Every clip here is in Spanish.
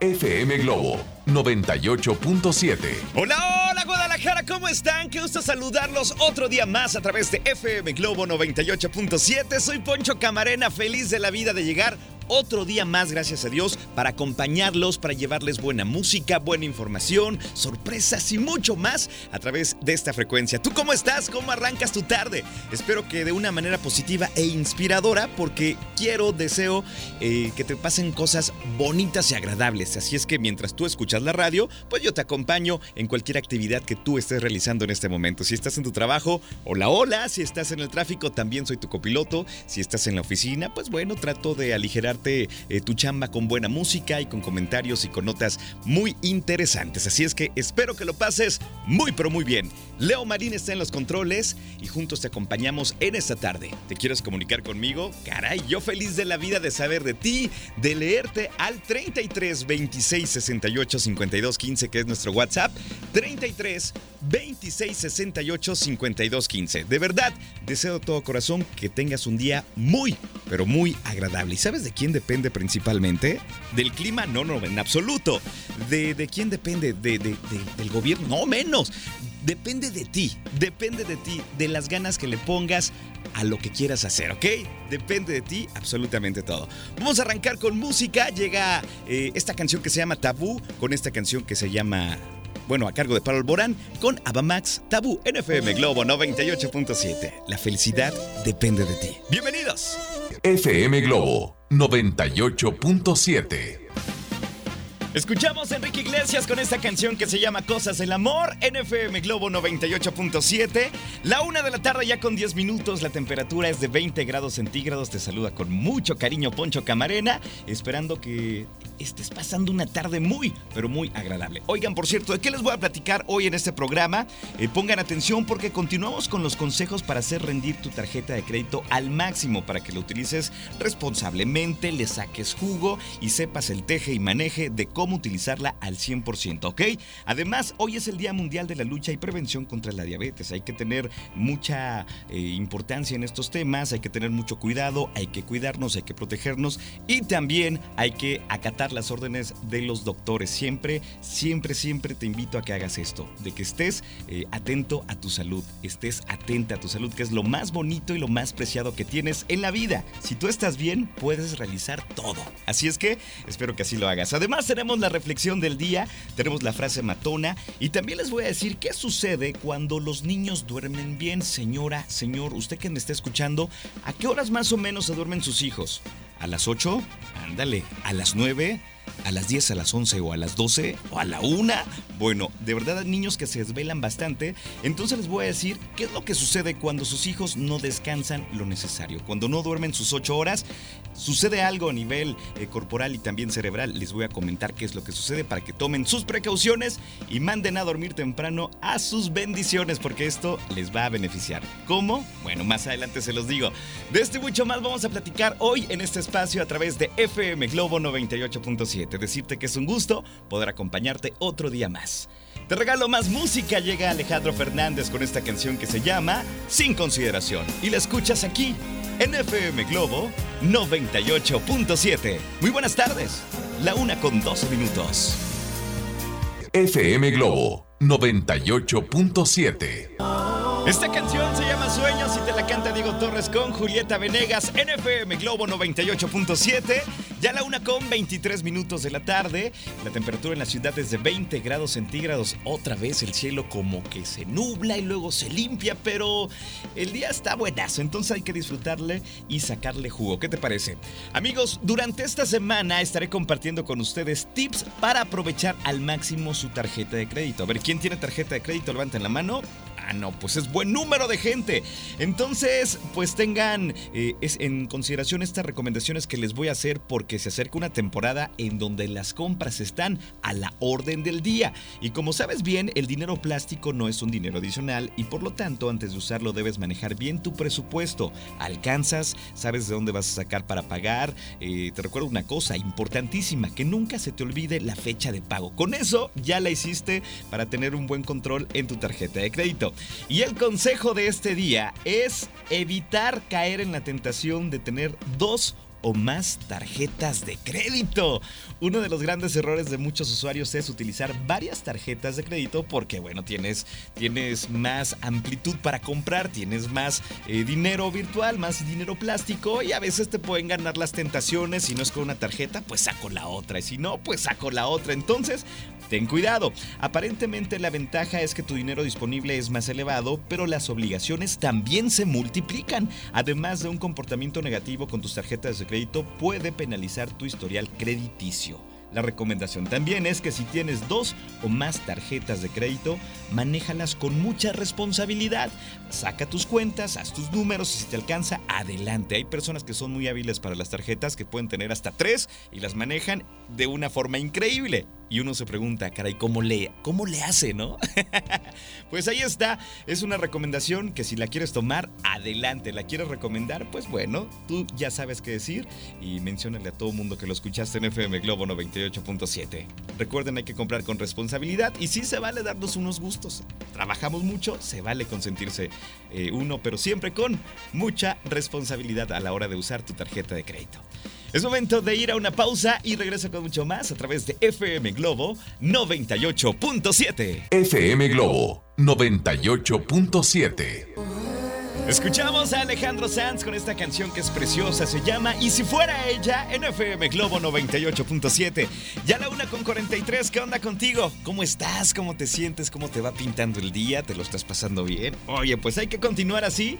FM Globo 98.7. Hola, hola Guadalajara, ¿cómo están? Qué gusto saludarlos otro día más a través de FM Globo 98.7. Soy Poncho Camarena, feliz de la vida de llegar otro día más, gracias a Dios, para acompañarlos, para llevarles buena música, buena información, sorpresas y mucho más a través de esta frecuencia. ¿Tú cómo estás? ¿Cómo arrancas tu tarde? Espero que de una manera positiva e inspiradora, porque quiero, deseo eh, que te pasen cosas bonitas y agradables. Así es que mientras tú escuchas la radio, pues yo te acompaño en cualquier actividad que tú estés realizando en este momento. Si estás en tu trabajo, hola, hola. Si estás en el tráfico, también soy tu copiloto. Si estás en la oficina, pues bueno, trato de aligerar eh, tu chamba con buena música y con comentarios y con notas muy interesantes. Así es que espero que lo pases muy pero muy bien. Leo Marín está en los controles y juntos te acompañamos en esta tarde. ¿Te quieres comunicar conmigo? Caray, yo feliz de la vida de saber de ti, de leerte al 33 26 68 52 15 que es nuestro WhatsApp. 33 26 68 52 15. De verdad, deseo de todo corazón que tengas un día muy, pero muy agradable. ¿Y sabes de quién depende principalmente? ¿Del clima? No, no, en absoluto. ¿De, quién depende? De, de, ¿Del gobierno? No, menos. Depende de ti, depende de ti, de las ganas que le pongas a lo que quieras hacer, ¿ok? Depende de ti absolutamente todo. Vamos a arrancar con música. Llega eh, esta canción que se llama Tabú, con esta canción que se llama bueno, a cargo de Pablo Alborán, con Abamax Tabú NFM Globo 98.7. La felicidad depende de ti. Bienvenidos. FM Globo 98.7. Escuchamos a Enrique Iglesias con esta canción que se llama Cosas del Amor, NFM Globo 98.7. La una de la tarde ya con 10 minutos, la temperatura es de 20 grados centígrados. Te saluda con mucho cariño Poncho Camarena, esperando que estés pasando una tarde muy, pero muy agradable. Oigan, por cierto, ¿de qué les voy a platicar hoy en este programa? Eh, pongan atención porque continuamos con los consejos para hacer rendir tu tarjeta de crédito al máximo para que lo utilices responsablemente, le saques jugo y sepas el teje y maneje de cómo utilizarla al 100%, ¿ok? Además, hoy es el Día Mundial de la Lucha y Prevención contra la Diabetes. Hay que tener mucha eh, importancia en estos temas, hay que tener mucho cuidado, hay que cuidarnos, hay que protegernos y también hay que acatar las órdenes de los doctores. Siempre, siempre, siempre te invito a que hagas esto, de que estés eh, atento a tu salud, estés atenta a tu salud, que es lo más bonito y lo más preciado que tienes en la vida. Si tú estás bien, puedes realizar todo. Así es que espero que así lo hagas. Además, tenemos la reflexión del día, tenemos la frase matona y también les voy a decir qué sucede cuando los niños duermen bien. Señora, señor, usted que me está escuchando, ¿a qué horas más o menos se duermen sus hijos? ¿A las 8? Ándale. ¿A las 9? a las 10, a las 11 o a las 12 o a la 1. Bueno, de verdad niños que se desvelan bastante. Entonces les voy a decir qué es lo que sucede cuando sus hijos no descansan lo necesario. Cuando no duermen sus 8 horas, sucede algo a nivel eh, corporal y también cerebral. Les voy a comentar qué es lo que sucede para que tomen sus precauciones y manden a dormir temprano a sus bendiciones porque esto les va a beneficiar. ¿Cómo? Bueno, más adelante se los digo. De este mucho más vamos a platicar hoy en este espacio a través de FM Globo 98.7 decirte que es un gusto poder acompañarte otro día más. Te regalo más música, llega Alejandro Fernández con esta canción que se llama Sin Consideración y la escuchas aquí en FM Globo 98.7. Muy buenas tardes, la una con 12 minutos. FM Globo 98.7. Esta canción se llama Sueños y te la canta Diego Torres con Julieta Venegas, NFM Globo 98.7. Ya la una con 23 minutos de la tarde. La temperatura en la ciudad es de 20 grados centígrados. Otra vez el cielo como que se nubla y luego se limpia, pero el día está buenazo, entonces hay que disfrutarle y sacarle jugo. ¿Qué te parece? Amigos, durante esta semana estaré compartiendo con ustedes tips para aprovechar al máximo su tarjeta de crédito. A ver, ¿quién tiene tarjeta de crédito? Levanten la mano. Ah, no, pues es buen número de gente. Entonces, pues tengan eh, en consideración estas recomendaciones que les voy a hacer porque se acerca una temporada en donde las compras están a la orden del día. Y como sabes bien, el dinero plástico no es un dinero adicional y por lo tanto antes de usarlo debes manejar bien tu presupuesto. Alcanzas, sabes de dónde vas a sacar para pagar. Eh, te recuerdo una cosa importantísima, que nunca se te olvide la fecha de pago. Con eso ya la hiciste para tener un buen control en tu tarjeta de crédito. Y el consejo de este día es evitar caer en la tentación de tener dos o más tarjetas de crédito. Uno de los grandes errores de muchos usuarios es utilizar varias tarjetas de crédito porque, bueno, tienes, tienes más amplitud para comprar, tienes más eh, dinero virtual, más dinero plástico y a veces te pueden ganar las tentaciones. Si no es con una tarjeta, pues saco la otra y si no, pues saco la otra. Entonces, Ten cuidado, aparentemente la ventaja es que tu dinero disponible es más elevado, pero las obligaciones también se multiplican. Además de un comportamiento negativo con tus tarjetas de crédito, puede penalizar tu historial crediticio. La recomendación también es que si tienes dos o más tarjetas de crédito, manéjalas con mucha responsabilidad. Saca tus cuentas, haz tus números y si te alcanza, adelante. Hay personas que son muy hábiles para las tarjetas que pueden tener hasta tres y las manejan de una forma increíble. Y uno se pregunta, caray, ¿cómo le, cómo le hace, no? pues ahí está, es una recomendación que si la quieres tomar, adelante. ¿La quieres recomendar? Pues bueno, tú ya sabes qué decir y menciónale a todo mundo que lo escuchaste en FM Globo 98.7. Recuerden, hay que comprar con responsabilidad y sí se vale darnos unos gustos. Trabajamos mucho, se vale consentirse eh, uno, pero siempre con mucha responsabilidad a la hora de usar tu tarjeta de crédito. Es momento de ir a una pausa y regreso con mucho más a través de FM Globo 98.7. FM Globo 98.7. Escuchamos a Alejandro Sanz con esta canción que es preciosa, se llama Y si fuera ella en FM Globo 98.7. Ya la una con 43, ¿qué onda contigo? ¿Cómo estás? ¿Cómo te sientes? ¿Cómo te va pintando el día? ¿Te lo estás pasando bien? Oye, pues hay que continuar así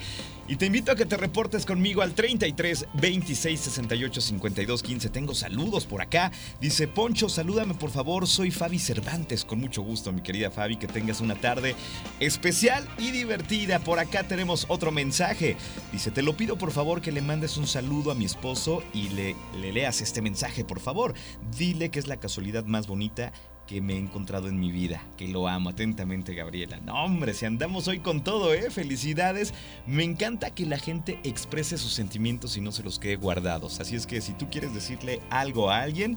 y te invito a que te reportes conmigo al 33 26 68 52 15. Tengo saludos por acá. Dice Poncho, salúdame por favor. Soy Fabi Cervantes. Con mucho gusto, mi querida Fabi. Que tengas una tarde especial y divertida. Por acá tenemos otro mensaje. Dice, te lo pido por favor que le mandes un saludo a mi esposo y le, le leas este mensaje, por favor. Dile que es la casualidad más bonita que me he encontrado en mi vida, que lo amo atentamente, Gabriela. No, hombre, si andamos hoy con todo, ¿eh? Felicidades. Me encanta que la gente exprese sus sentimientos y no se los quede guardados. Así es que si tú quieres decirle algo a alguien,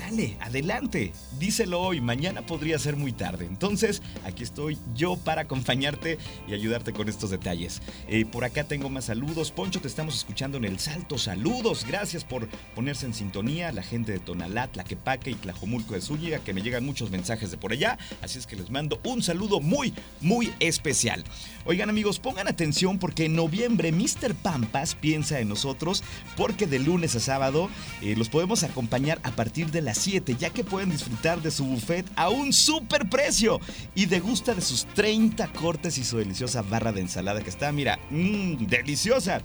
Dale, adelante, díselo hoy, mañana podría ser muy tarde. Entonces, aquí estoy yo para acompañarte y ayudarte con estos detalles. Eh, por acá tengo más saludos. Poncho, te estamos escuchando en el Salto. Saludos, gracias por ponerse en sintonía. La gente de Tonalá, Tlaquepaque y Tlajomulco de Zúñiga, que me llegan muchos mensajes de por allá. Así es que les mando un saludo muy, muy especial. Oigan amigos, pongan atención porque en noviembre Mr. Pampas piensa en nosotros porque de lunes a sábado eh, los podemos acompañar a partir de las 7 ya que pueden disfrutar de su buffet a un super precio y degusta de sus 30 cortes y su deliciosa barra de ensalada que está, mira, mmm, deliciosa.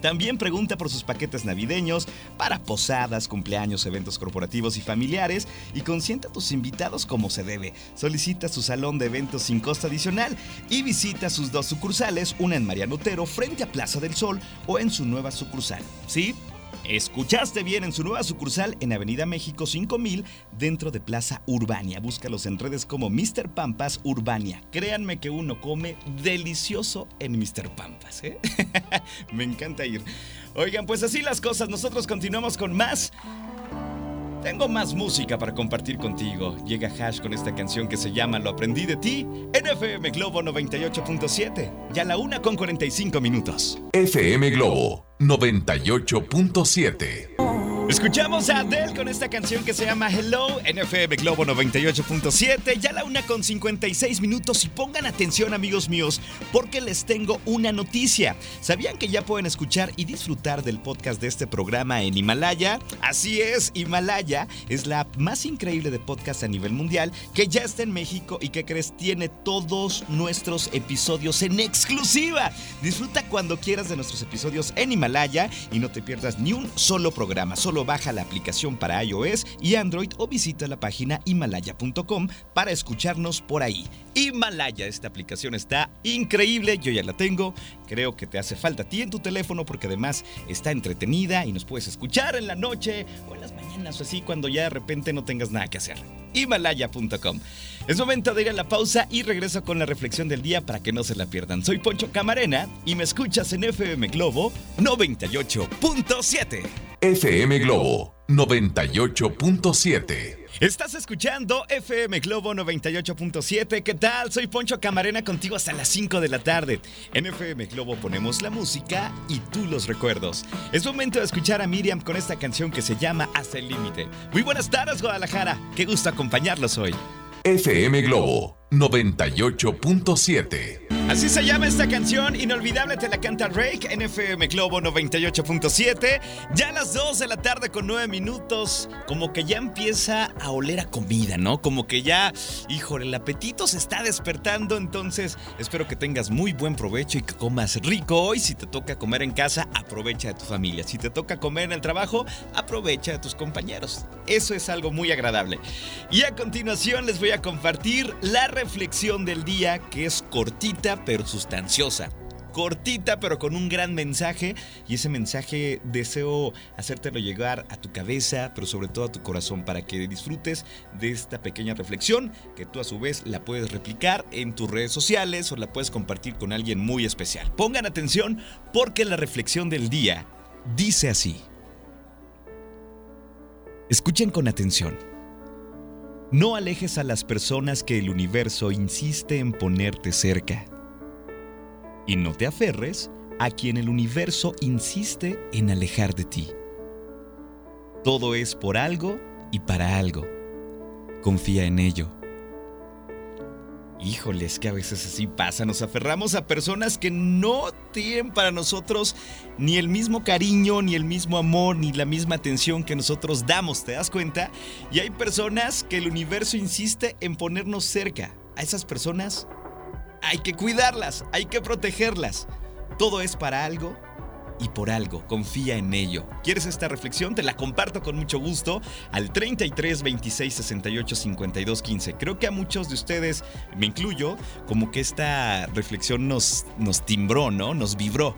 También pregunta por sus paquetes navideños para posadas, cumpleaños, eventos corporativos y familiares y consienta a tus invitados como se debe. Solicita su salón de eventos sin costo adicional y visita sus dos sucursales, una en Mariano Otero frente a Plaza del Sol o en su nueva sucursal. ¿Sí? Escuchaste bien en su nueva sucursal en Avenida México 5000 dentro de Plaza Urbania. Búscalos en redes como Mr. Pampas Urbania. Créanme que uno come delicioso en Mr. Pampas. ¿eh? Me encanta ir. Oigan, pues así las cosas. Nosotros continuamos con más. Tengo más música para compartir contigo. Llega Hash con esta canción que se llama Lo aprendí de ti en FM Globo 98.7. Ya la una con 45 minutos. FM Globo 98.7. Escuchamos a Adele con esta canción que se llama Hello en FM Globo 98.7. Ya la una con 56 minutos y pongan atención amigos míos porque les tengo una noticia. ¿Sabían que ya pueden escuchar y disfrutar del podcast de este programa en Himalaya? Así es, Himalaya es la más increíble de podcast a nivel mundial que ya está en México y que crees tiene todos nuestros episodios en exclusiva. Disfruta cuando quieras de nuestros episodios en Himalaya y no te pierdas ni un solo programa. Baja la aplicación para iOS y Android o visita la página himalaya.com para escucharnos por ahí. Himalaya, esta aplicación está increíble, yo ya la tengo, creo que te hace falta a ti en tu teléfono porque además está entretenida y nos puedes escuchar en la noche o en las mañanas o así cuando ya de repente no tengas nada que hacer. Himalaya.com. Es momento de ir a la pausa y regreso con la reflexión del día para que no se la pierdan. Soy Poncho Camarena y me escuchas en FM Globo 98.7. FM Globo 98.7. Estás escuchando FM Globo 98.7. ¿Qué tal? Soy Poncho Camarena contigo hasta las 5 de la tarde. En FM Globo ponemos la música y tú los recuerdos. Es momento de escuchar a Miriam con esta canción que se llama Hasta el Límite. Muy buenas tardes, Guadalajara. Qué gusto acompañarlos hoy. FM Globo 98.7. Así se llama esta canción, inolvidable te la canta Rake en FM Globo 98.7. Ya a las 2 de la tarde con 9 minutos, como que ya empieza a oler a comida, ¿no? Como que ya, híjole, el apetito se está despertando, entonces espero que tengas muy buen provecho y que comas rico hoy. Si te toca comer en casa, aprovecha de tu familia. Si te toca comer en el trabajo, aprovecha de tus compañeros. Eso es algo muy agradable. Y a continuación les voy a compartir la reflexión del día que es cortita pero sustanciosa. Cortita pero con un gran mensaje y ese mensaje deseo hacértelo llegar a tu cabeza pero sobre todo a tu corazón para que disfrutes de esta pequeña reflexión que tú a su vez la puedes replicar en tus redes sociales o la puedes compartir con alguien muy especial. Pongan atención porque la reflexión del día dice así. Escuchen con atención. No alejes a las personas que el universo insiste en ponerte cerca. Y no te aferres a quien el universo insiste en alejar de ti. Todo es por algo y para algo. Confía en ello. Híjoles, que a veces así pasa. Nos aferramos a personas que no tienen para nosotros ni el mismo cariño, ni el mismo amor, ni la misma atención que nosotros damos. ¿Te das cuenta? Y hay personas que el universo insiste en ponernos cerca. A esas personas hay que cuidarlas, hay que protegerlas. Todo es para algo y por algo, confía en ello. ¿Quieres esta reflexión? Te la comparto con mucho gusto al 33 26 68 52 15. Creo que a muchos de ustedes, me incluyo, como que esta reflexión nos, nos timbró, ¿no? Nos vibró.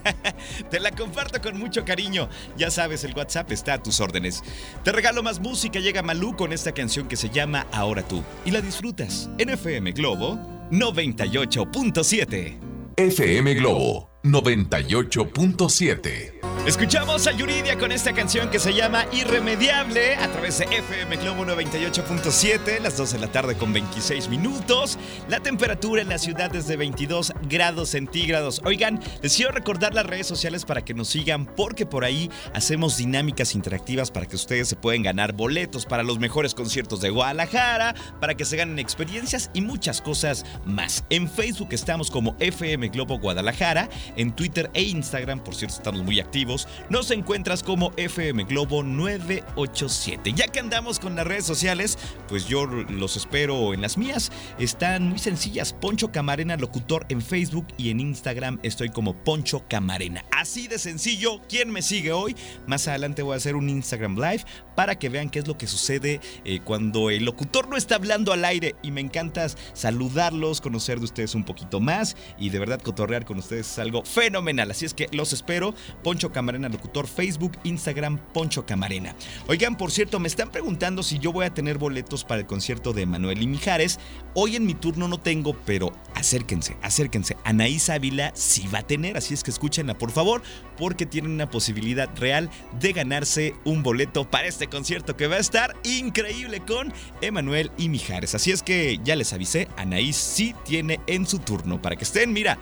Te la comparto con mucho cariño. Ya sabes, el WhatsApp está a tus órdenes. Te regalo más música, llega Malú con esta canción que se llama Ahora tú y la disfrutas en FM Globo 98.7. FM Globo 98.7. Escuchamos a Yuridia con esta canción que se llama Irremediable a través de FM Globo 98.7, las 2 de la tarde con 26 minutos. La temperatura en la ciudad es de 22 grados centígrados. Oigan, les quiero recordar las redes sociales para que nos sigan porque por ahí hacemos dinámicas interactivas para que ustedes se puedan ganar boletos para los mejores conciertos de Guadalajara, para que se ganen experiencias y muchas cosas más. En Facebook estamos como FM Globo Guadalajara, en Twitter e Instagram, por cierto, estamos muy activos nos encuentras como FM Globo 987. Ya que andamos con las redes sociales, pues yo los espero en las mías. Están muy sencillas. Poncho Camarena Locutor en Facebook y en Instagram estoy como Poncho Camarena. Así de sencillo. ¿Quién me sigue hoy? Más adelante voy a hacer un Instagram Live para que vean qué es lo que sucede eh, cuando el locutor no está hablando al aire. Y me encanta saludarlos, conocer de ustedes un poquito más y de verdad cotorrear con ustedes es algo fenomenal. Así es que los espero. Poncho Camarena Camarena Locutor, Facebook, Instagram, Poncho Camarena. Oigan, por cierto, me están preguntando si yo voy a tener boletos para el concierto de Manuel y Mijares. Hoy en mi turno no tengo, pero acérquense, acérquense. Anaís Ávila sí va a tener, así es que escúchenla por favor, porque tienen una posibilidad real de ganarse un boleto para este concierto que va a estar increíble con Emanuel y Mijares. Así es que ya les avisé, Anaís sí tiene en su turno para que estén, mira,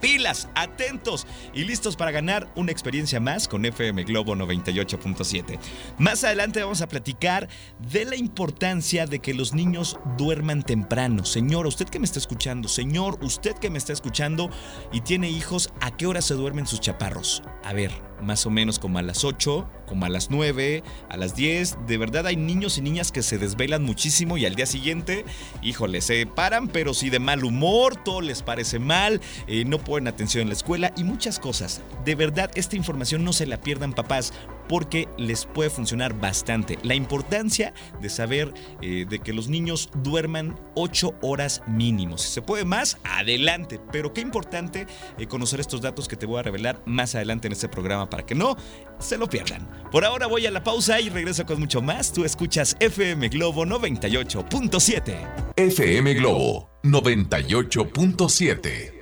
pilas, atentos y listos para ganar una experiencia más con FM Globo 98.7. Más adelante vamos a platicar de la importancia de que los niños duerman temprano. Señor, usted que me está escuchando, señor, usted que me está escuchando y tiene hijos, ¿a qué hora se duermen sus chaparros? A ver, más o menos como a las 8, como a las 9, a las 10. De verdad hay niños y niñas que se desvelan muchísimo y al día siguiente, híjole, se paran, pero sí de mal humor, todo les parece mal, eh, no ponen atención en la escuela y muchas cosas. De verdad, esta información no se la pierdan papás porque les puede funcionar bastante. La importancia de saber eh, de que los niños duerman 8 horas mínimo. Si se puede más, adelante. Pero qué importante eh, conocer estos datos que te voy a revelar más adelante en este programa para que no se lo pierdan. Por ahora voy a la pausa y regreso con mucho más. Tú escuchas FM Globo 98.7. FM Globo 98.7.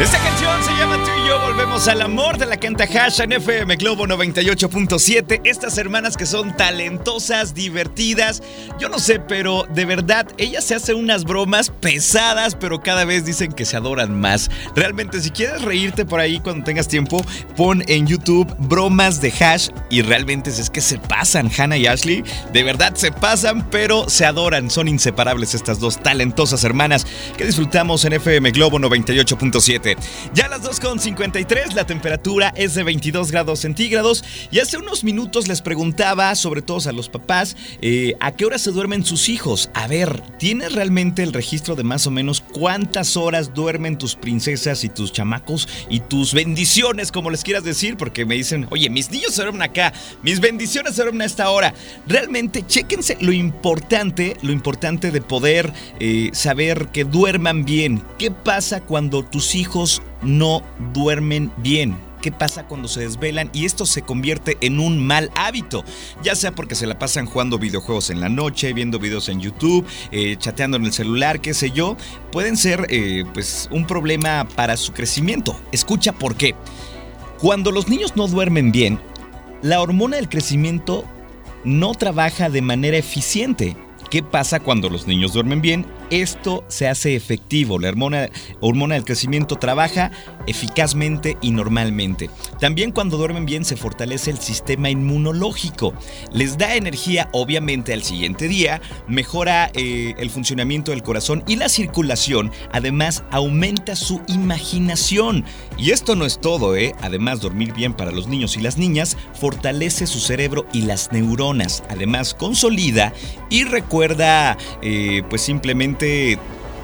Esta canción se llama Tú y yo volvemos al amor de la canta Hash en FM Globo 98.7. Estas hermanas que son talentosas, divertidas. Yo no sé, pero de verdad, ellas se hacen unas bromas pesadas, pero cada vez dicen que se adoran más. Realmente, si quieres reírte por ahí cuando tengas tiempo, pon en YouTube bromas de Hash y realmente es que se pasan, Hannah y Ashley. De verdad se pasan, pero se adoran. Son inseparables estas dos talentosas hermanas que disfrutamos en FM Globo 98.7. Ya a las 2.53 la temperatura es de 22 grados centígrados y hace unos minutos les preguntaba, sobre todo a los papás, eh, a qué hora se duermen sus hijos. A ver, ¿tienes realmente el registro de más o menos cuántas horas duermen tus princesas y tus chamacos y tus bendiciones, como les quieras decir? Porque me dicen, oye, mis niños se duermen acá, mis bendiciones se duermen a esta hora. Realmente, chéquense lo importante, lo importante de poder eh, saber que duerman bien. ¿Qué pasa cuando tus hijos no duermen bien. ¿Qué pasa cuando se desvelan? Y esto se convierte en un mal hábito, ya sea porque se la pasan jugando videojuegos en la noche, viendo videos en YouTube, eh, chateando en el celular, qué sé yo, pueden ser eh, pues un problema para su crecimiento. Escucha por qué. Cuando los niños no duermen bien, la hormona del crecimiento no trabaja de manera eficiente. ¿Qué pasa cuando los niños duermen bien? Esto se hace efectivo. La hormona, del crecimiento trabaja eficazmente y normalmente. También cuando duermen bien se fortalece el sistema inmunológico. Les da energía obviamente al siguiente día, mejora eh, el funcionamiento del corazón y la circulación. Además aumenta su imaginación. Y esto no es todo, ¿eh? Además dormir bien para los niños y las niñas fortalece su cerebro y las neuronas. Además consolida y recuerda eh, pues simplemente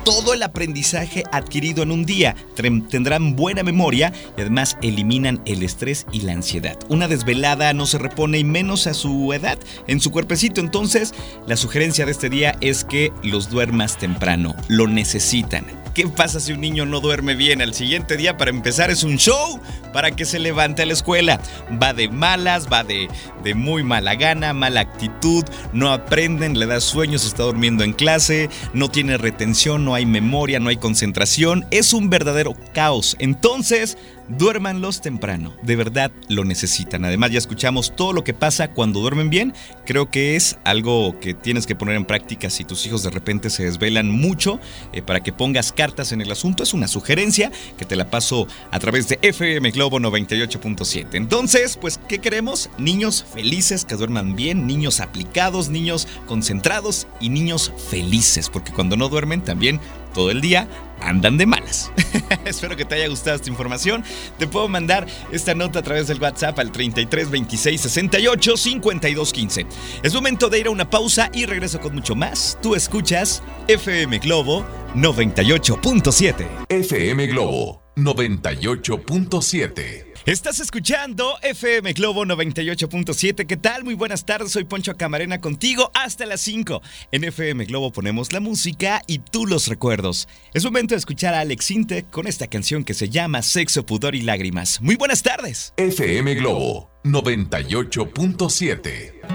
todo el aprendizaje adquirido en un día. Tendrán buena memoria y además eliminan el estrés y la ansiedad. Una desvelada no se repone y menos a su edad en su cuerpecito. Entonces, la sugerencia de este día es que los duermas temprano. Lo necesitan. ¿Qué pasa si un niño no duerme bien? Al siguiente día, para empezar, es un show para que se levante a la escuela. Va de malas, va de, de muy mala gana, mala actitud, no aprenden, le da sueños, está durmiendo en clase, no tiene retención, no hay memoria, no hay concentración. Es un verdadero caos. Entonces, duérmanlos temprano, de verdad lo necesitan. Además ya escuchamos todo lo que pasa cuando duermen bien, creo que es algo que tienes que poner en práctica si tus hijos de repente se desvelan mucho, eh, para que pongas cartas en el asunto, es una sugerencia que te la paso a través de FM Globo 98.7. Entonces, pues, ¿qué queremos? Niños felices que duerman bien, niños aplicados, niños concentrados y niños felices, porque cuando no duermen también todo el día andan de malas. Espero que te haya gustado esta información. Te puedo mandar esta nota a través del WhatsApp al 33 26 68 52 15. Es momento de ir a una pausa y regreso con mucho más. Tú escuchas FM Globo 98.7. FM Globo 98.7. Estás escuchando FM Globo 98.7. ¿Qué tal? Muy buenas tardes. Soy Poncho Camarena contigo hasta las 5. En FM Globo ponemos la música y tú los recuerdos. Es momento de escuchar a Alex Inte con esta canción que se llama Sexo, Pudor y Lágrimas. Muy buenas tardes. FM Globo 98.7.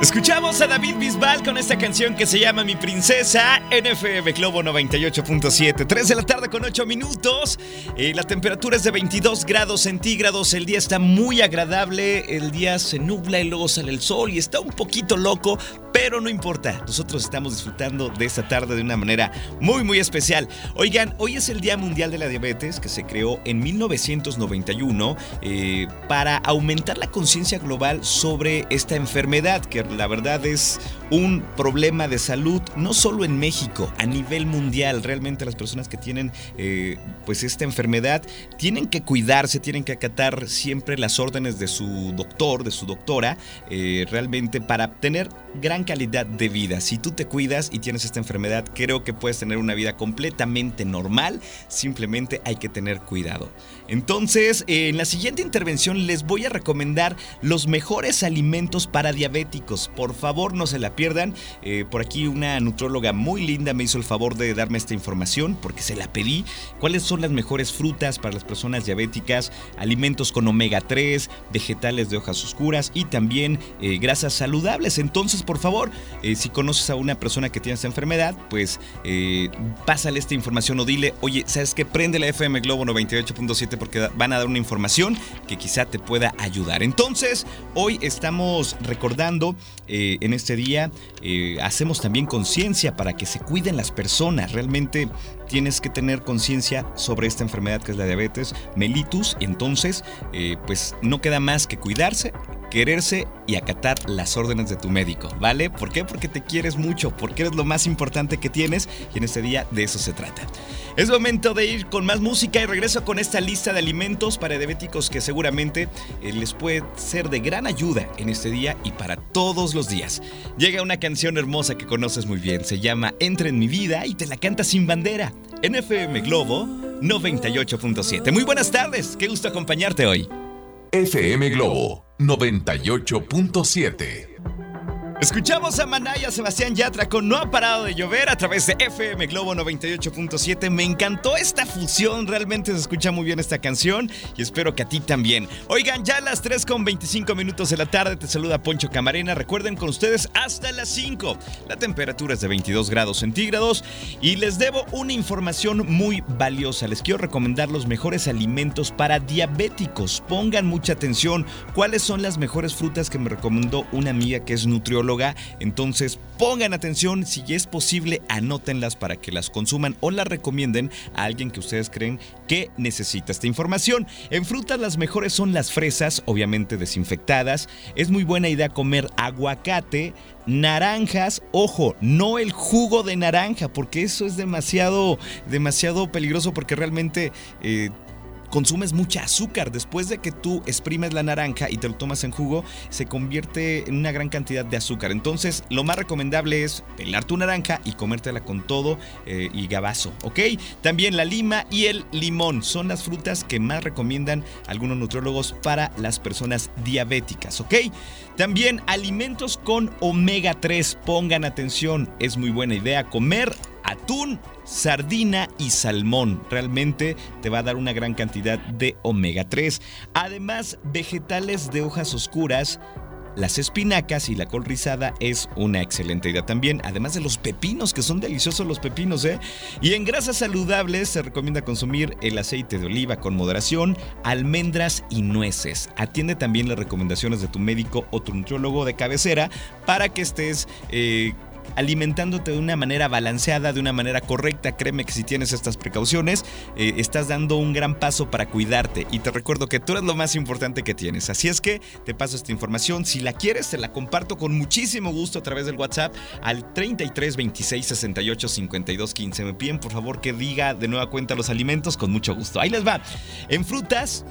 Escuchamos a David Bisbal con esta canción que se llama Mi Princesa NFM Globo 98.7. 3 de la tarde con 8 minutos. Eh, la temperatura es de 22 grados centígrados. El día está muy agradable. El día se nubla y luego sale el sol y está un poquito loco, pero no importa, nosotros estamos disfrutando de esta tarde de una manera muy muy especial. Oigan, hoy es el Día Mundial de la Diabetes que se creó en 1991 eh, para aumentar la conciencia global sobre esta enfermedad, que la verdad es un problema de salud no solo en México, a nivel mundial. Realmente las personas que tienen eh, pues esta enfermedad tienen que cuidarse, tienen que acatar siempre las órdenes de su doctor, de su doctora, eh, realmente para tener gran calidad de vida. Si tú te cuidas y tienes esta enfermedad, creo que puedes tener una vida completamente normal, simplemente hay que tener cuidado. Entonces, en la siguiente intervención les voy a recomendar los mejores alimentos para diabéticos. Por favor, no se la pierdan. Eh, por aquí una nutróloga muy linda me hizo el favor de darme esta información porque se la pedí. ¿Cuáles son las mejores frutas para las personas diabéticas? Alimentos con omega 3, vegetales de hojas oscuras y también eh, grasas saludables. Entonces, por favor, eh, si conoces a una persona que tiene esta enfermedad, pues pásale esta información o dile, oye, ¿sabes qué? Prende la FM Globo 98.7 porque van a dar una información que quizá te pueda ayudar. Entonces, hoy estamos recordando eh, en este día, eh, hacemos también conciencia para que se cuiden las personas. Realmente tienes que tener conciencia sobre esta enfermedad que es la diabetes mellitus. Entonces, eh, pues no queda más que cuidarse quererse y acatar las órdenes de tu médico, ¿vale? ¿Por qué? Porque te quieres mucho, porque eres lo más importante que tienes y en este día de eso se trata. Es momento de ir con más música y regreso con esta lista de alimentos para diabéticos que seguramente eh, les puede ser de gran ayuda en este día y para todos los días. Llega una canción hermosa que conoces muy bien, se llama Entra en mi vida y te la canta sin bandera, en FM Globo 98.7. Muy buenas tardes, qué gusto acompañarte hoy. FM Globo 98.7. Escuchamos a Manaya Sebastián Yatra con No ha parado de llover a través de FM Globo 98.7. Me encantó esta fusión, realmente se escucha muy bien esta canción y espero que a ti también. Oigan, ya a las 3 con 25 minutos de la tarde te saluda Poncho Camarena. Recuerden con ustedes hasta las 5. La temperatura es de 22 grados centígrados y les debo una información muy valiosa. Les quiero recomendar los mejores alimentos para diabéticos. Pongan mucha atención. ¿Cuáles son las mejores frutas que me recomendó una amiga que es nutrióloga? Entonces pongan atención, si es posible, anótenlas para que las consuman o las recomienden a alguien que ustedes creen que necesita esta información. En frutas las mejores son las fresas, obviamente desinfectadas. Es muy buena idea comer aguacate, naranjas, ojo, no el jugo de naranja, porque eso es demasiado, demasiado peligroso porque realmente eh, consumes mucha azúcar. Después de que tú exprimes la naranja y te lo tomas en jugo, se convierte en una gran cantidad de azúcar. Entonces, lo más recomendable es pelar tu naranja y comértela con todo eh, y gabazo, ¿ok? También la lima y el limón son las frutas que más recomiendan algunos nutriólogos para las personas diabéticas, ¿ok? También alimentos con omega 3, pongan atención, es muy buena idea comer atún, sardina y salmón. Realmente te va a dar una gran cantidad de omega 3. Además, vegetales de hojas oscuras las espinacas y la col rizada es una excelente idea también, además de los pepinos, que son deliciosos los pepinos, ¿eh? Y en grasas saludables se recomienda consumir el aceite de oliva con moderación, almendras y nueces. Atiende también las recomendaciones de tu médico o tu nutriólogo de cabecera para que estés... Eh, alimentándote de una manera balanceada, de una manera correcta. Créeme que si tienes estas precauciones, eh, estás dando un gran paso para cuidarte. Y te recuerdo que tú eres lo más importante que tienes. Así es que te paso esta información. Si la quieres, te la comparto con muchísimo gusto a través del WhatsApp al 33 26 68 52 15. Me piden por favor que diga de nueva cuenta los alimentos con mucho gusto. Ahí les va. En frutas,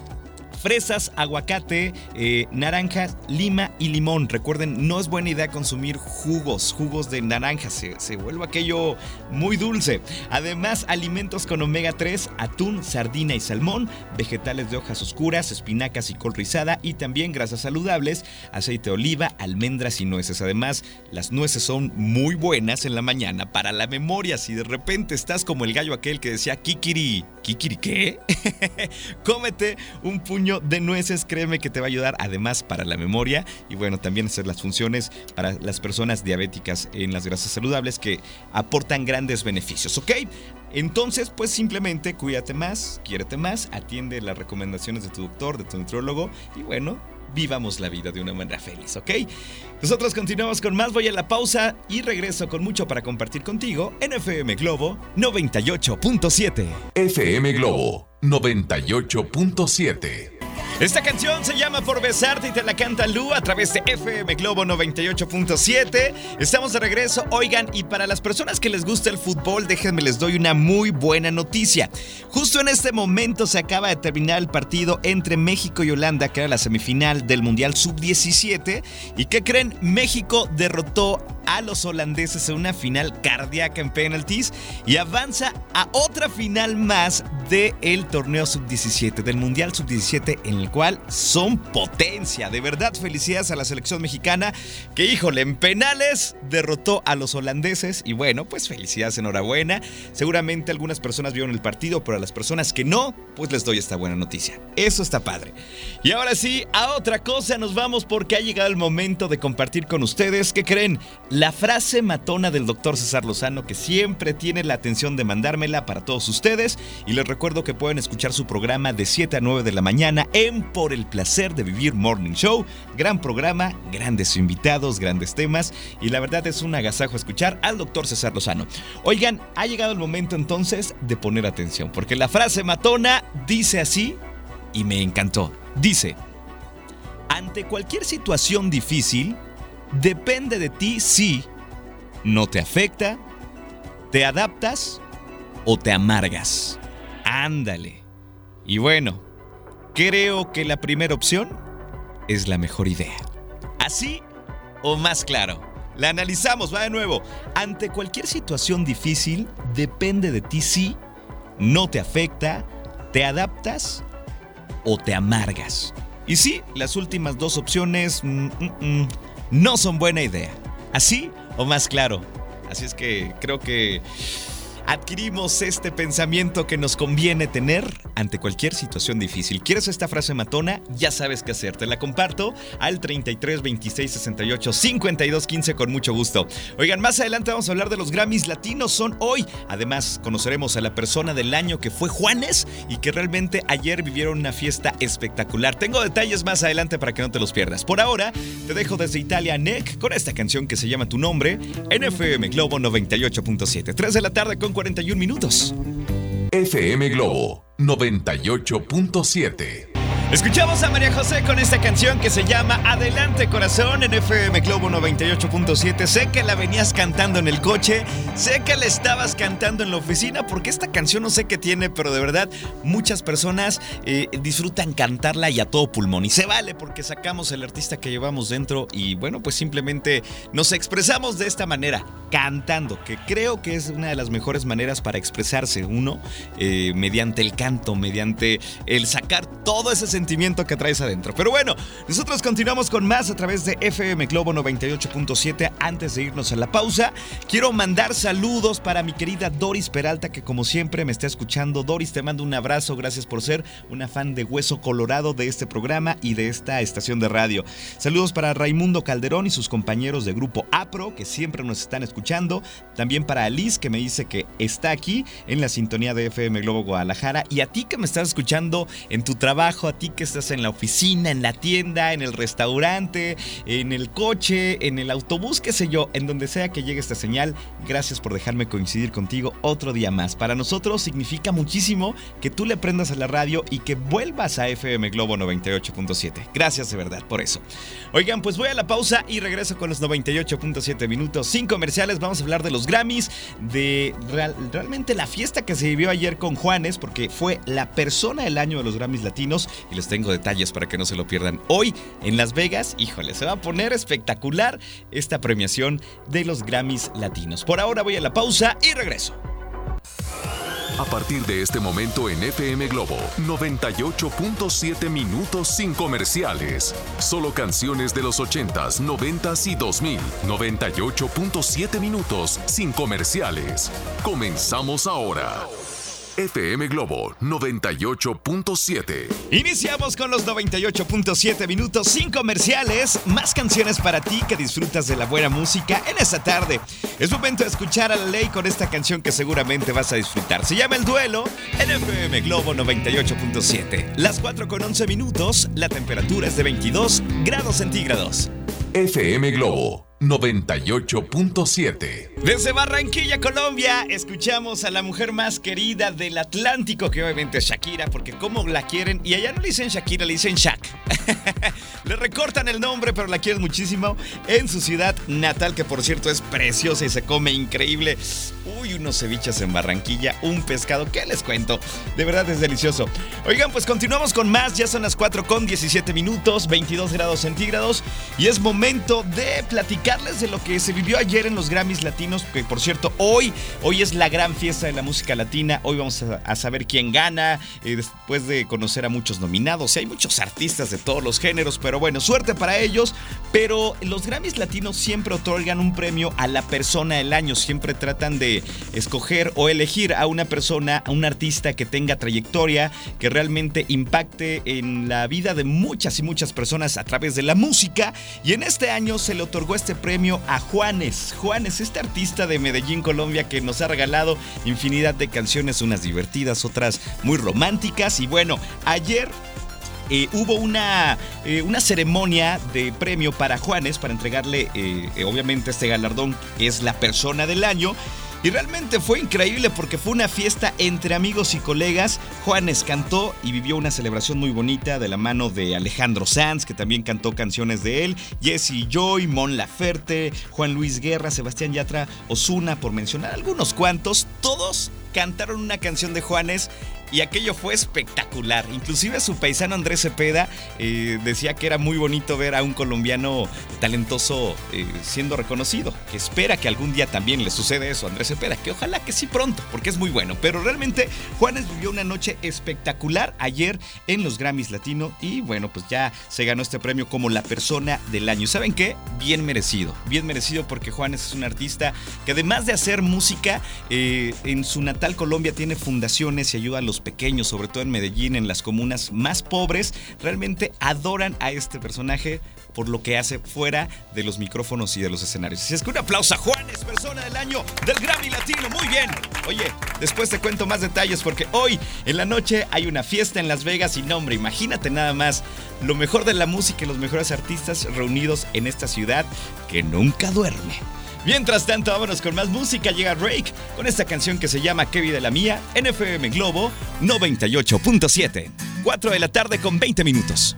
fresas, aguacate, eh, naranjas, lima y limón. Recuerden, no es buena idea consumir jugos, jugos de naranja, se, se vuelve aquello muy dulce. Además, alimentos con omega 3, atún, sardina y salmón, vegetales de hojas oscuras, espinacas y col rizada y también grasas saludables, aceite de oliva, almendras y nueces. Además, las nueces son muy buenas en la mañana para la memoria. Si de repente estás como el gallo aquel que decía Kikiri, ¿Kikiri qué? Cómete un puño de nueces, créeme que te va a ayudar además para la memoria y bueno, también hacer las funciones para las personas diabéticas en las grasas saludables que aportan grandes beneficios, ¿ok? Entonces, pues simplemente cuídate más, quiérete más, atiende las recomendaciones de tu doctor, de tu nutrólogo y bueno, vivamos la vida de una manera feliz, ¿ok? Nosotros continuamos con más, voy a la pausa y regreso con mucho para compartir contigo en FM Globo 98.7. FM Globo 98.7. Esta canción se llama Por Besarte y te la canta Lu a través de FM Globo 98.7. Estamos de regreso. Oigan, y para las personas que les gusta el fútbol, déjenme les doy una muy buena noticia. Justo en este momento se acaba de terminar el partido entre México y Holanda, que era la semifinal del Mundial Sub-17. ¿Y qué creen? México derrotó a los holandeses en una final cardíaca en penalties y avanza a otra final más del torneo sub-17, del Mundial sub-17, en el cual son potencia. De verdad, felicidades a la selección mexicana que, híjole, en penales derrotó a los holandeses y bueno, pues felicidades, enhorabuena. Seguramente algunas personas vieron el partido, pero a las personas que no, pues les doy esta buena noticia. Eso está padre. Y ahora sí, a otra cosa nos vamos porque ha llegado el momento de compartir con ustedes, ¿qué creen? La frase matona del doctor César Lozano que siempre tiene la atención de mandármela para todos ustedes y les recuerdo que pueden escuchar su programa de 7 a 9 de la mañana en Por el placer de vivir Morning Show. Gran programa, grandes invitados, grandes temas y la verdad es un agasajo escuchar al doctor César Lozano. Oigan, ha llegado el momento entonces de poner atención porque la frase matona dice así y me encantó. Dice, ante cualquier situación difícil, depende de ti si no te afecta, te adaptas o te amargas. Ándale. Y bueno, creo que la primera opción es la mejor idea. ¿Así o más claro? La analizamos, va de nuevo. Ante cualquier situación difícil, depende de ti si no te afecta, te adaptas o te amargas. Y sí, las últimas dos opciones mm, mm, mm, no son buena idea. ¿Así o más claro? Así es que creo que adquirimos este pensamiento que nos conviene tener ante cualquier situación difícil. ¿Quieres esta frase matona? Ya sabes qué hacer. Te la comparto al 33 26 68 52 15 con mucho gusto. Oigan, más adelante vamos a hablar de los Grammys latinos. Son hoy. Además, conoceremos a la persona del año que fue Juanes y que realmente ayer vivieron una fiesta espectacular. Tengo detalles más adelante para que no te los pierdas. Por ahora, te dejo desde Italia Nick con esta canción que se llama Tu Nombre en FM Globo 98.7. 3 de la tarde con 41 minutos. FM Globo 98.7. Escuchamos a María José con esta canción que se llama Adelante Corazón en FM Globo 98.7. Sé que la venías cantando en el coche, sé que la estabas cantando en la oficina, porque esta canción no sé qué tiene, pero de verdad muchas personas eh, disfrutan cantarla y a todo pulmón. Y se vale porque sacamos el artista que llevamos dentro y bueno, pues simplemente nos expresamos de esta manera, cantando, que creo que es una de las mejores maneras para expresarse uno, eh, mediante el canto, mediante el sacar todo ese sentimiento que traes adentro. Pero bueno, nosotros continuamos con más a través de FM Globo 98.7. Antes de irnos a la pausa, quiero mandar saludos para mi querida Doris Peralta, que como siempre me está escuchando. Doris, te mando un abrazo. Gracias por ser una fan de Hueso Colorado de este programa y de esta estación de radio. Saludos para Raimundo Calderón y sus compañeros de grupo APRO, que siempre nos están escuchando. También para Alice, que me dice que está aquí en la sintonía de FM Globo Guadalajara. Y a ti que me estás escuchando en tu trabajo, a ti que estás en la oficina, en la tienda, en el restaurante, en el coche, en el autobús, qué sé yo, en donde sea que llegue esta señal. Gracias por dejarme coincidir contigo otro día más. Para nosotros significa muchísimo que tú le prendas a la radio y que vuelvas a FM Globo 98.7. Gracias de verdad por eso. Oigan, pues voy a la pausa y regreso con los 98.7 minutos sin comerciales. Vamos a hablar de los Grammys, de realmente la fiesta que se vivió ayer con Juanes, porque fue la persona del año de los Grammys latinos les tengo detalles para que no se lo pierdan. Hoy en Las Vegas, híjole, se va a poner espectacular esta premiación de los Grammys latinos. Por ahora voy a la pausa y regreso. A partir de este momento en FM Globo, 98.7 minutos sin comerciales. Solo canciones de los 80s, 90s y 2000. 98.7 minutos sin comerciales. Comenzamos ahora. FM Globo 98.7. Iniciamos con los 98.7 minutos sin comerciales, más canciones para ti que disfrutas de la buena música en esta tarde. Es momento de escuchar a la ley con esta canción que seguramente vas a disfrutar. Se llama El Duelo en FM Globo 98.7. Las 4 con 11 minutos, la temperatura es de 22 grados centígrados. FM Globo 98.7. Desde Barranquilla, Colombia, escuchamos a la mujer más querida del Atlántico, que obviamente es Shakira, porque como la quieren, y allá no le dicen Shakira, le dicen Shak. le recortan el nombre, pero la quieren muchísimo en su ciudad natal, que por cierto es preciosa y se come increíble. Uy, unos ceviches en Barranquilla, un pescado, ¿qué les cuento? De verdad es delicioso. Oigan, pues continuamos con más, ya son las 4 con 17 minutos, 22 grados centígrados, y es momento de platicar de lo que se vivió ayer en los Grammys Latinos, que por cierto, hoy, hoy es la gran fiesta de la música latina. Hoy vamos a, saber quién gana, eh, después de conocer a muchos nominados. hay muchos artistas de todos los géneros, pero bueno, suerte para ellos. Pero los Grammys Latinos siempre otorgan un premio a la persona del año. Siempre tratan de escoger o elegir a una persona, a un artista que tenga trayectoria, que realmente impacte en la vida de muchas y muchas personas a través de la música. Y en este año se le otorgó este premio a Juanes. Juanes, este artista de Medellín, Colombia, que nos ha regalado infinidad de canciones, unas divertidas, otras muy románticas. Y bueno, ayer eh, hubo una, eh, una ceremonia de premio para Juanes, para entregarle eh, obviamente este galardón, que es la persona del año. Y realmente fue increíble porque fue una fiesta entre amigos y colegas. Juanes cantó y vivió una celebración muy bonita de la mano de Alejandro Sanz, que también cantó canciones de él, Jesse Joy, Mon Laferte, Juan Luis Guerra, Sebastián Yatra, Osuna, por mencionar algunos cuantos. Todos cantaron una canción de Juanes y aquello fue espectacular. Inclusive su paisano Andrés Cepeda eh, decía que era muy bonito ver a un colombiano talentoso eh, siendo reconocido. Que espera que algún día también le sucede eso a Andrés Cepeda, que ojalá que sí pronto, porque es muy bueno. Pero realmente Juanes vivió una noche espectacular ayer en los Grammys Latino y bueno, pues ya se ganó este premio como la persona del año. ¿Saben qué? Bien merecido, bien merecido porque Juanes es un artista que además de hacer música, eh, en su natal Colombia tiene fundaciones y ayuda a los pequeños, sobre todo en Medellín, en las comunas más pobres, realmente adoran a este personaje por lo que hace fuera de los micrófonos y de los escenarios. Así es que un aplauso a Juanes, persona del año del Grammy Latino. Muy bien. Oye, después te cuento más detalles porque hoy en la noche hay una fiesta en Las Vegas y nombre, imagínate nada más lo mejor de la música y los mejores artistas reunidos en esta ciudad que nunca duerme. Mientras tanto, vámonos con más música. Llega Rake con esta canción que se llama Qué vida la mía, NFM Globo 98.7. 4 de la tarde con 20 minutos.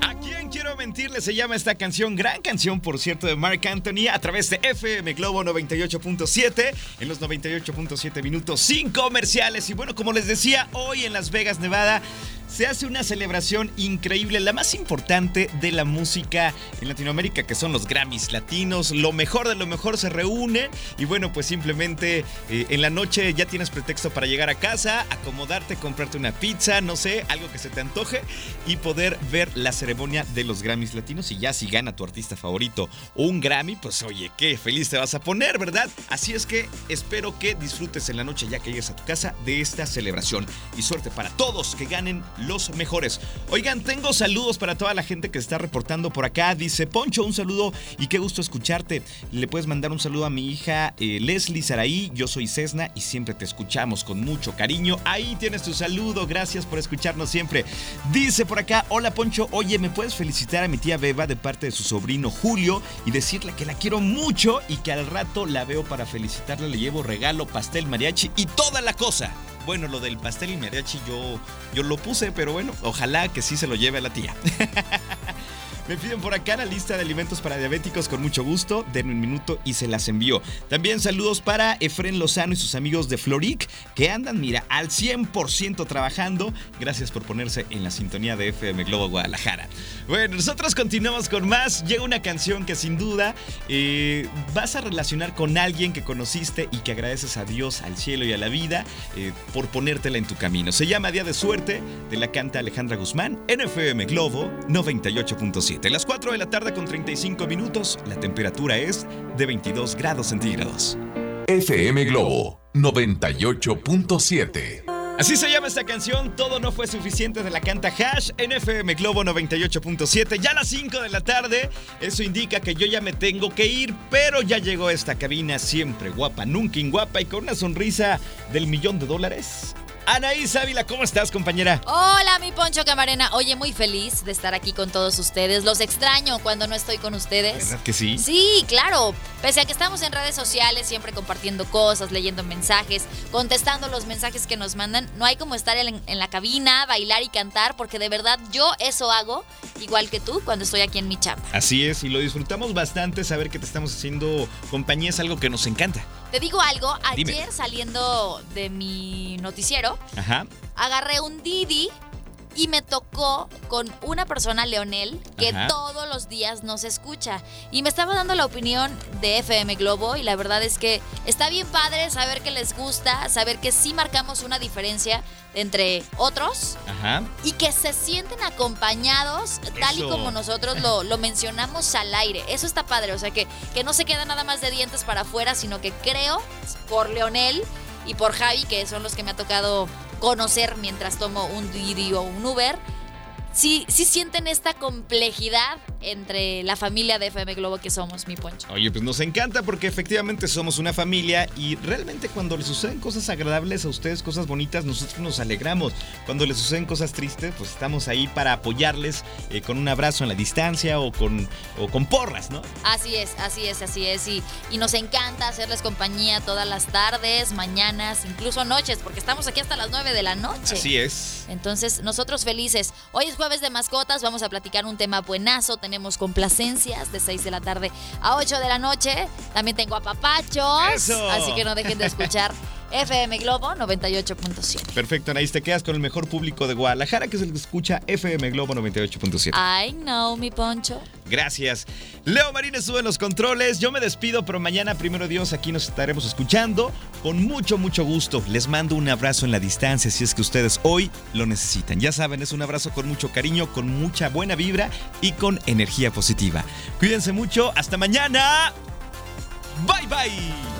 ¿A quién quiero mentirle? Se llama esta canción, gran canción por cierto de Mark Anthony a través de FM Globo 98.7 en los 98.7 minutos sin comerciales. Y bueno, como les decía, hoy en Las Vegas, Nevada, se hace una celebración increíble, la más importante de la música en Latinoamérica, que son los Grammys latinos. Lo mejor de lo mejor se reúne y bueno, pues simplemente eh, en la noche ya tienes pretexto para llegar a casa, acomodarte, comprarte una pizza, no sé, algo que se te antoje y poder ver la ceremonia de los Grammys latinos. Y ya si gana tu artista favorito un Grammy, pues oye, qué feliz te vas a poner, ¿verdad? Así es que espero que disfrutes en la noche ya que llegues a tu casa de esta celebración. Y suerte para todos que ganen los mejores. Oigan, tengo saludos para toda la gente que está reportando por acá. Dice Poncho, un saludo y qué gusto escucharte. Le puedes mandar un saludo a mi hija eh, Leslie Saraí. Yo soy Cesna y siempre te escuchamos con mucho cariño. Ahí tienes tu saludo. Gracias por escucharnos siempre. Dice por acá, hola Poncho, oye, ¿me puedes felicitar a mi tía Beba de parte de su sobrino Julio y decirle que la quiero mucho y que al rato la veo para felicitarla? Le llevo regalo, pastel, mariachi y toda la cosa. Bueno, lo del pastel y mariachi yo, yo lo puse, pero bueno, ojalá que sí se lo lleve a la tía. Me piden por acá la lista de alimentos para diabéticos con mucho gusto. Denme un minuto y se las envío. También saludos para Efren Lozano y sus amigos de Floric que andan, mira, al 100% trabajando. Gracias por ponerse en la sintonía de FM Globo Guadalajara. Bueno, nosotros continuamos con más. Llega una canción que sin duda eh, vas a relacionar con alguien que conociste y que agradeces a Dios, al cielo y a la vida eh, por ponértela en tu camino. Se llama Día de Suerte, de la canta Alejandra Guzmán, en FM Globo 98.7. Las 4 de la tarde con 35 minutos, la temperatura es de 22 grados centígrados. FM Globo 98.7. Así se llama esta canción, Todo no fue suficiente de la canta Hash en FM Globo 98.7. Ya a las 5 de la tarde, eso indica que yo ya me tengo que ir, pero ya llegó esta cabina siempre guapa, nunca inguapa y con una sonrisa del millón de dólares. Anaís Ávila, ¿cómo estás, compañera? Hola, mi Poncho Camarena. Oye, muy feliz de estar aquí con todos ustedes. Los extraño cuando no estoy con ustedes. ¿Verdad que sí? Sí, claro. Pese a que estamos en redes sociales, siempre compartiendo cosas, leyendo mensajes, contestando los mensajes que nos mandan, no hay como estar en, en la cabina, bailar y cantar, porque de verdad yo eso hago, igual que tú, cuando estoy aquí en mi chamba. Así es, y lo disfrutamos bastante saber que te estamos haciendo compañía, es algo que nos encanta. Te digo algo, Dime. ayer saliendo de mi noticiero, Ajá. agarré un Didi y me tocó con una persona, Leonel, que Ajá. todos los días nos escucha. Y me estaba dando la opinión de FM Globo y la verdad es que está bien padre saber que les gusta, saber que sí marcamos una diferencia entre otros Ajá. y que se sienten acompañados tal y como nosotros lo, lo mencionamos al aire. Eso está padre, o sea que, que no se queda nada más de dientes para afuera, sino que creo por Leonel y por Javi, que son los que me ha tocado conocer mientras tomo un Didi o un Uber. Sí, sí sienten esta complejidad entre la familia de FM Globo que somos, mi poncho. Oye, pues nos encanta porque efectivamente somos una familia y realmente cuando les suceden cosas agradables a ustedes, cosas bonitas, nosotros nos alegramos. Cuando les suceden cosas tristes, pues estamos ahí para apoyarles eh, con un abrazo en la distancia o con, o con porras, ¿no? Así es, así es, así es. Y, y nos encanta hacerles compañía todas las tardes, mañanas, incluso noches, porque estamos aquí hasta las 9 de la noche. Así es. Entonces, nosotros felices. Hoy es jueves de mascotas, vamos a platicar un tema buenazo. Tenemos complacencias de 6 de la tarde a 8 de la noche. También tengo a papachos. ¡Eso! Así que no dejen de escuchar FM Globo 98.7. Perfecto, Anaís, te quedas con el mejor público de Guadalajara, que es el que escucha FM Globo 98.7. I know, mi poncho. Gracias. Leo Marín estuvo en los controles. Yo me despido, pero mañana, primero Dios, aquí nos estaremos escuchando con mucho, mucho gusto. Les mando un abrazo en la distancia si es que ustedes hoy lo necesitan. Ya saben, es un abrazo con mucho cariño, con mucha buena vibra y con energía positiva. Cuídense mucho. Hasta mañana. Bye, bye.